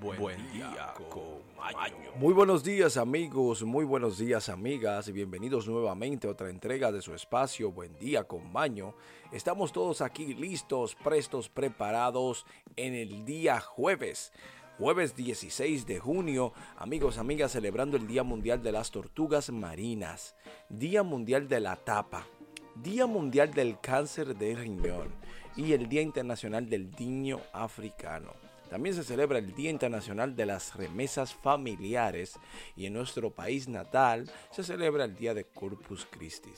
Buen, día, con Maño. Muy buenos días amigos, muy buenos días amigas y bienvenidos nuevamente a otra entrega de su espacio Buen día con Maño. Estamos todos aquí listos, prestos, preparados en el día jueves. Jueves 16 de junio, amigos, amigas, celebrando el Día Mundial de las Tortugas Marinas, Día Mundial de la Tapa, Día Mundial del Cáncer de Riñón y el Día Internacional del Niño Africano. También se celebra el Día Internacional de las Remesas Familiares y en nuestro país natal se celebra el Día de Corpus Christi.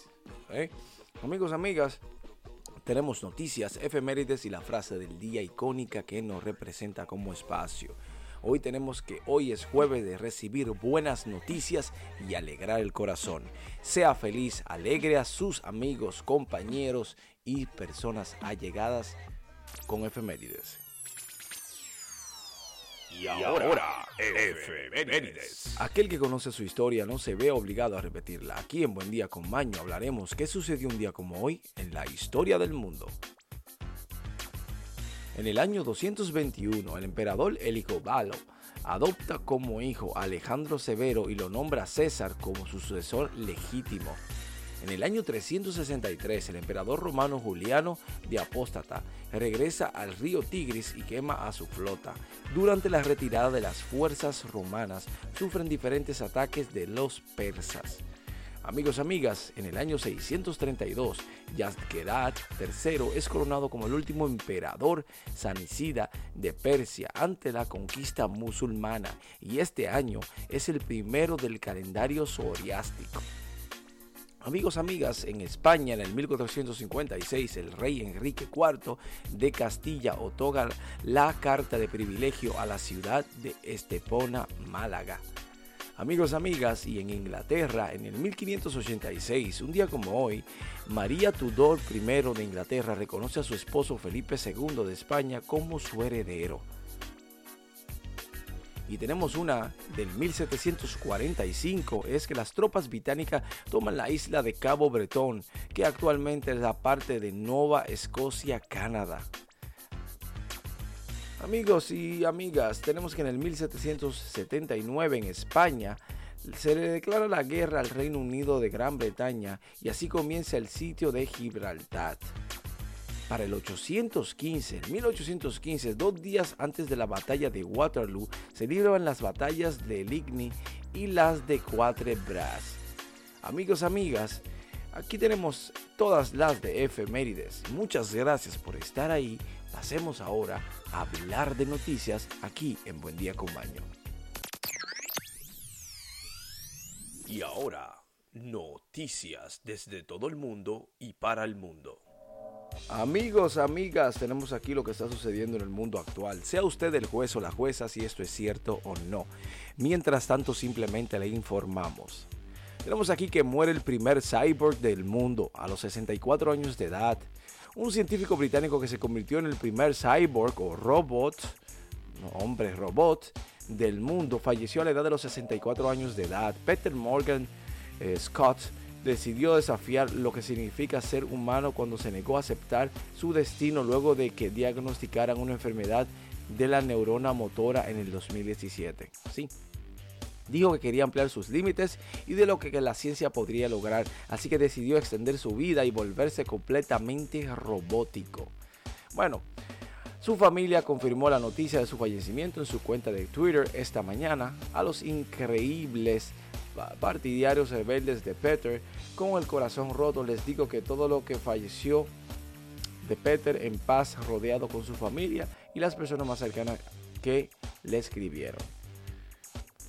¿Eh? Amigos, amigas, tenemos noticias, efemérides y la frase del día icónica que nos representa como espacio. Hoy tenemos que hoy es jueves de recibir buenas noticias y alegrar el corazón. Sea feliz, alegre a sus amigos, compañeros y personas allegadas con efemérides. Y ahora, efemérides. Aquel que conoce su historia no se ve obligado a repetirla. Aquí en Buen Día con Maño hablaremos qué sucedió un día como hoy en la historia del mundo. En el año 221, el emperador Helicobalo adopta como hijo a Alejandro Severo y lo nombra César como su sucesor legítimo. En el año 363, el emperador romano Juliano de Apóstata regresa al río Tigris y quema a su flota. Durante la retirada de las fuerzas romanas, sufren diferentes ataques de los persas. Amigos, amigas, en el año 632, Yazkerat III es coronado como el último emperador sanicida de Persia ante la conquista musulmana y este año es el primero del calendario zoroástrico. Amigos, amigas, en España en el 1456 el rey Enrique IV de Castilla otorga la carta de privilegio a la ciudad de Estepona, Málaga. Amigos, amigas, y en Inglaterra, en el 1586, un día como hoy, María Tudor I de Inglaterra reconoce a su esposo Felipe II de España como su heredero. Y tenemos una del 1745, es que las tropas británicas toman la isla de Cabo Bretón, que actualmente es la parte de Nueva Escocia, Canadá. Amigos y amigas, tenemos que en el 1779 en España se le declara la guerra al Reino Unido de Gran Bretaña y así comienza el sitio de Gibraltar. Para el 815, en 1815, dos días antes de la batalla de Waterloo, se libran las batallas de Ligny y las de Quatre Bras. Amigos, amigas, aquí tenemos todas las de efemérides. Muchas gracias por estar ahí. Pasemos ahora a hablar de noticias aquí en Buen Día con Baño. Y ahora, noticias desde todo el mundo y para el mundo. Amigos, amigas, tenemos aquí lo que está sucediendo en el mundo actual. Sea usted el juez o la jueza si esto es cierto o no. Mientras tanto, simplemente le informamos. Tenemos aquí que muere el primer cyborg del mundo a los 64 años de edad. Un científico británico que se convirtió en el primer cyborg o robot, hombre, robot del mundo, falleció a la edad de los 64 años de edad. Peter Morgan eh, Scott decidió desafiar lo que significa ser humano cuando se negó a aceptar su destino luego de que diagnosticaran una enfermedad de la neurona motora en el 2017. Sí, dijo que quería ampliar sus límites y de lo que la ciencia podría lograr, así que decidió extender su vida y volverse completamente robótico. Bueno, su familia confirmó la noticia de su fallecimiento en su cuenta de Twitter esta mañana a los increíbles partidarios rebeldes de Peter. Con el corazón roto les digo que todo lo que falleció de Peter en paz rodeado con su familia y las personas más cercanas que le escribieron.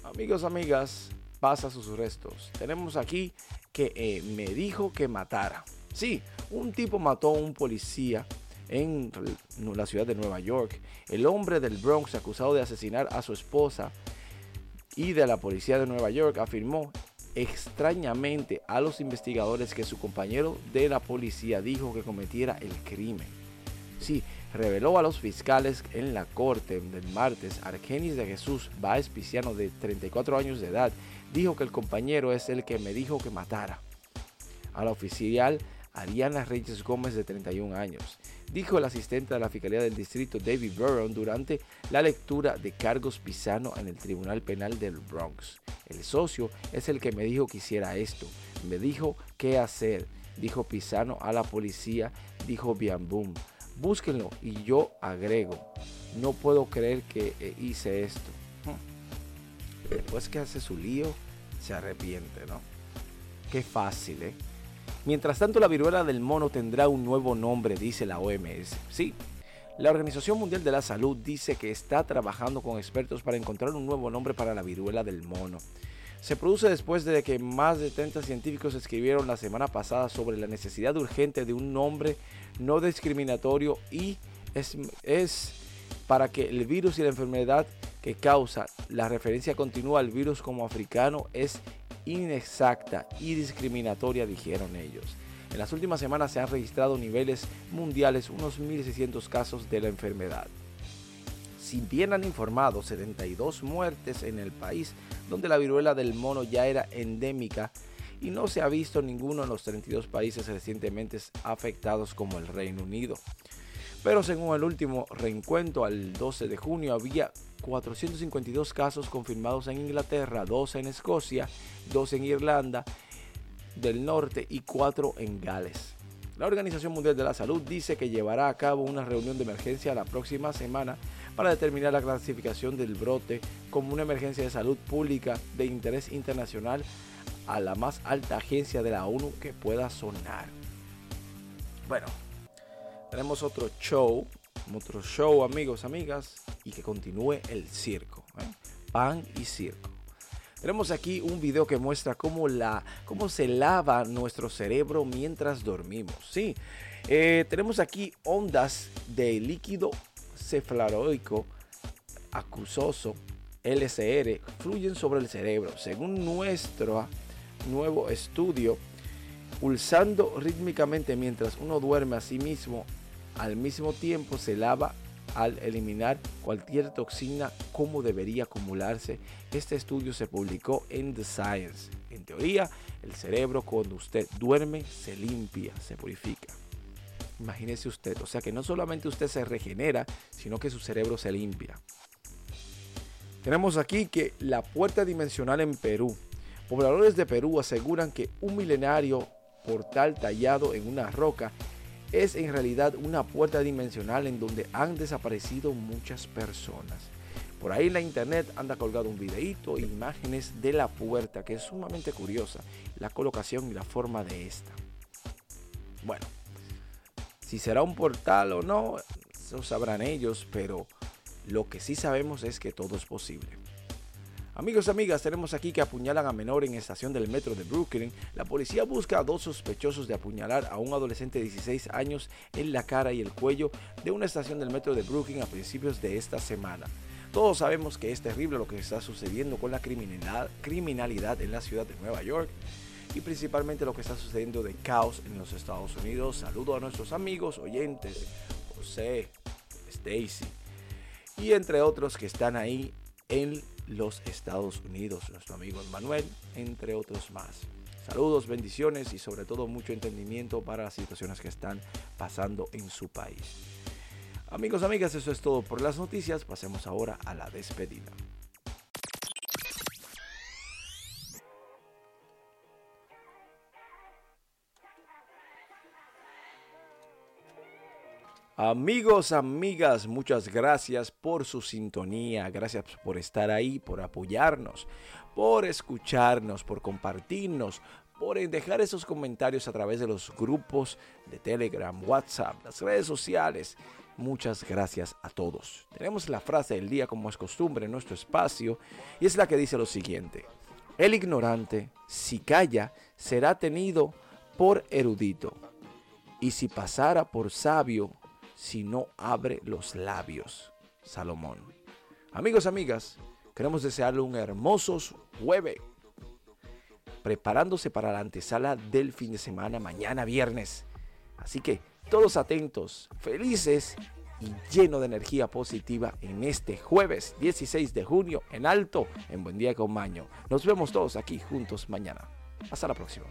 Amigos, amigas, pasa sus restos. Tenemos aquí que eh, me dijo que matara. Sí, un tipo mató a un policía en la ciudad de Nueva York. El hombre del Bronx acusado de asesinar a su esposa y de la policía de Nueva York afirmó extrañamente a los investigadores que su compañero de la policía dijo que cometiera el crimen. Sí, reveló a los fiscales en la corte del martes, Argenis de Jesús Baez Piciano, de 34 años de edad, dijo que el compañero es el que me dijo que matara. Al oficial Ariana Reyes Gómez de 31 años, dijo el asistente de la Fiscalía del Distrito David Burrow durante la lectura de cargos Pisano en el Tribunal Penal del Bronx. El socio es el que me dijo que hiciera esto, me dijo qué hacer, dijo Pisano a la policía, dijo Biambum. Búsquenlo y yo agrego, no puedo creer que eh, hice esto. Después que hace su lío, se arrepiente, ¿no? Qué fácil, ¿eh? Mientras tanto, la viruela del mono tendrá un nuevo nombre, dice la OMS. Sí, la Organización Mundial de la Salud dice que está trabajando con expertos para encontrar un nuevo nombre para la viruela del mono. Se produce después de que más de 30 científicos escribieron la semana pasada sobre la necesidad urgente de un nombre no discriminatorio y es, es para que el virus y la enfermedad que causa la referencia continua al virus como africano es inexacta y discriminatoria, dijeron ellos. En las últimas semanas se han registrado niveles mundiales unos 1.600 casos de la enfermedad. Si bien han informado 72 muertes en el país, donde la viruela del mono ya era endémica y no se ha visto ninguno en los 32 países recientemente afectados como el Reino Unido. Pero según el último reencuentro al 12 de junio había 452 casos confirmados en Inglaterra, 2 en Escocia, 2 en Irlanda del Norte y 4 en Gales. La Organización Mundial de la Salud dice que llevará a cabo una reunión de emergencia la próxima semana para determinar la clasificación del brote como una emergencia de salud pública de interés internacional a la más alta agencia de la ONU que pueda sonar. Bueno, tenemos otro show, otro show amigos, amigas, y que continúe el circo. ¿eh? Pan y circo. Tenemos aquí un video que muestra cómo, la, cómo se lava nuestro cerebro mientras dormimos. Sí, eh, tenemos aquí ondas de líquido cefaloico acusoso, LCR, fluyen sobre el cerebro. Según nuestro nuevo estudio, pulsando rítmicamente mientras uno duerme a sí mismo, al mismo tiempo se lava al eliminar cualquier toxina como debería acumularse. Este estudio se publicó en The Science. En teoría, el cerebro cuando usted duerme se limpia, se purifica. Imagínese usted, o sea que no solamente usted se regenera, sino que su cerebro se limpia. Tenemos aquí que la puerta dimensional en Perú. Pobladores de Perú aseguran que un milenario portal tallado en una roca es en realidad una puerta dimensional en donde han desaparecido muchas personas. Por ahí la internet anda colgado un videíto e imágenes de la puerta que es sumamente curiosa, la colocación y la forma de esta. Bueno, si será un portal o no, eso sabrán ellos, pero lo que sí sabemos es que todo es posible. Amigos y amigas, tenemos aquí que apuñalan a menor en estación del metro de Brooklyn. La policía busca a dos sospechosos de apuñalar a un adolescente de 16 años en la cara y el cuello de una estación del metro de Brooklyn a principios de esta semana. Todos sabemos que es terrible lo que está sucediendo con la criminalidad, criminalidad en la ciudad de Nueva York y principalmente lo que está sucediendo de caos en los Estados Unidos. Saludo a nuestros amigos, oyentes, José, Stacy y entre otros que están ahí en los Estados Unidos, nuestro amigo Manuel, entre otros más. Saludos, bendiciones y sobre todo mucho entendimiento para las situaciones que están pasando en su país. Amigos, amigas, eso es todo por las noticias. Pasemos ahora a la despedida. Amigos, amigas, muchas gracias por su sintonía, gracias por estar ahí, por apoyarnos, por escucharnos, por compartirnos, por dejar esos comentarios a través de los grupos de Telegram, WhatsApp, las redes sociales. Muchas gracias a todos. Tenemos la frase del día como es costumbre en nuestro espacio y es la que dice lo siguiente. El ignorante, si calla, será tenido por erudito y si pasara por sabio, si no abre los labios. Salomón. Amigos, amigas, queremos desearle un hermoso jueves, preparándose para la antesala del fin de semana, mañana viernes. Así que todos atentos, felices y lleno de energía positiva en este jueves 16 de junio en alto, en Buen Día con Maño. Nos vemos todos aquí juntos mañana. Hasta la próxima.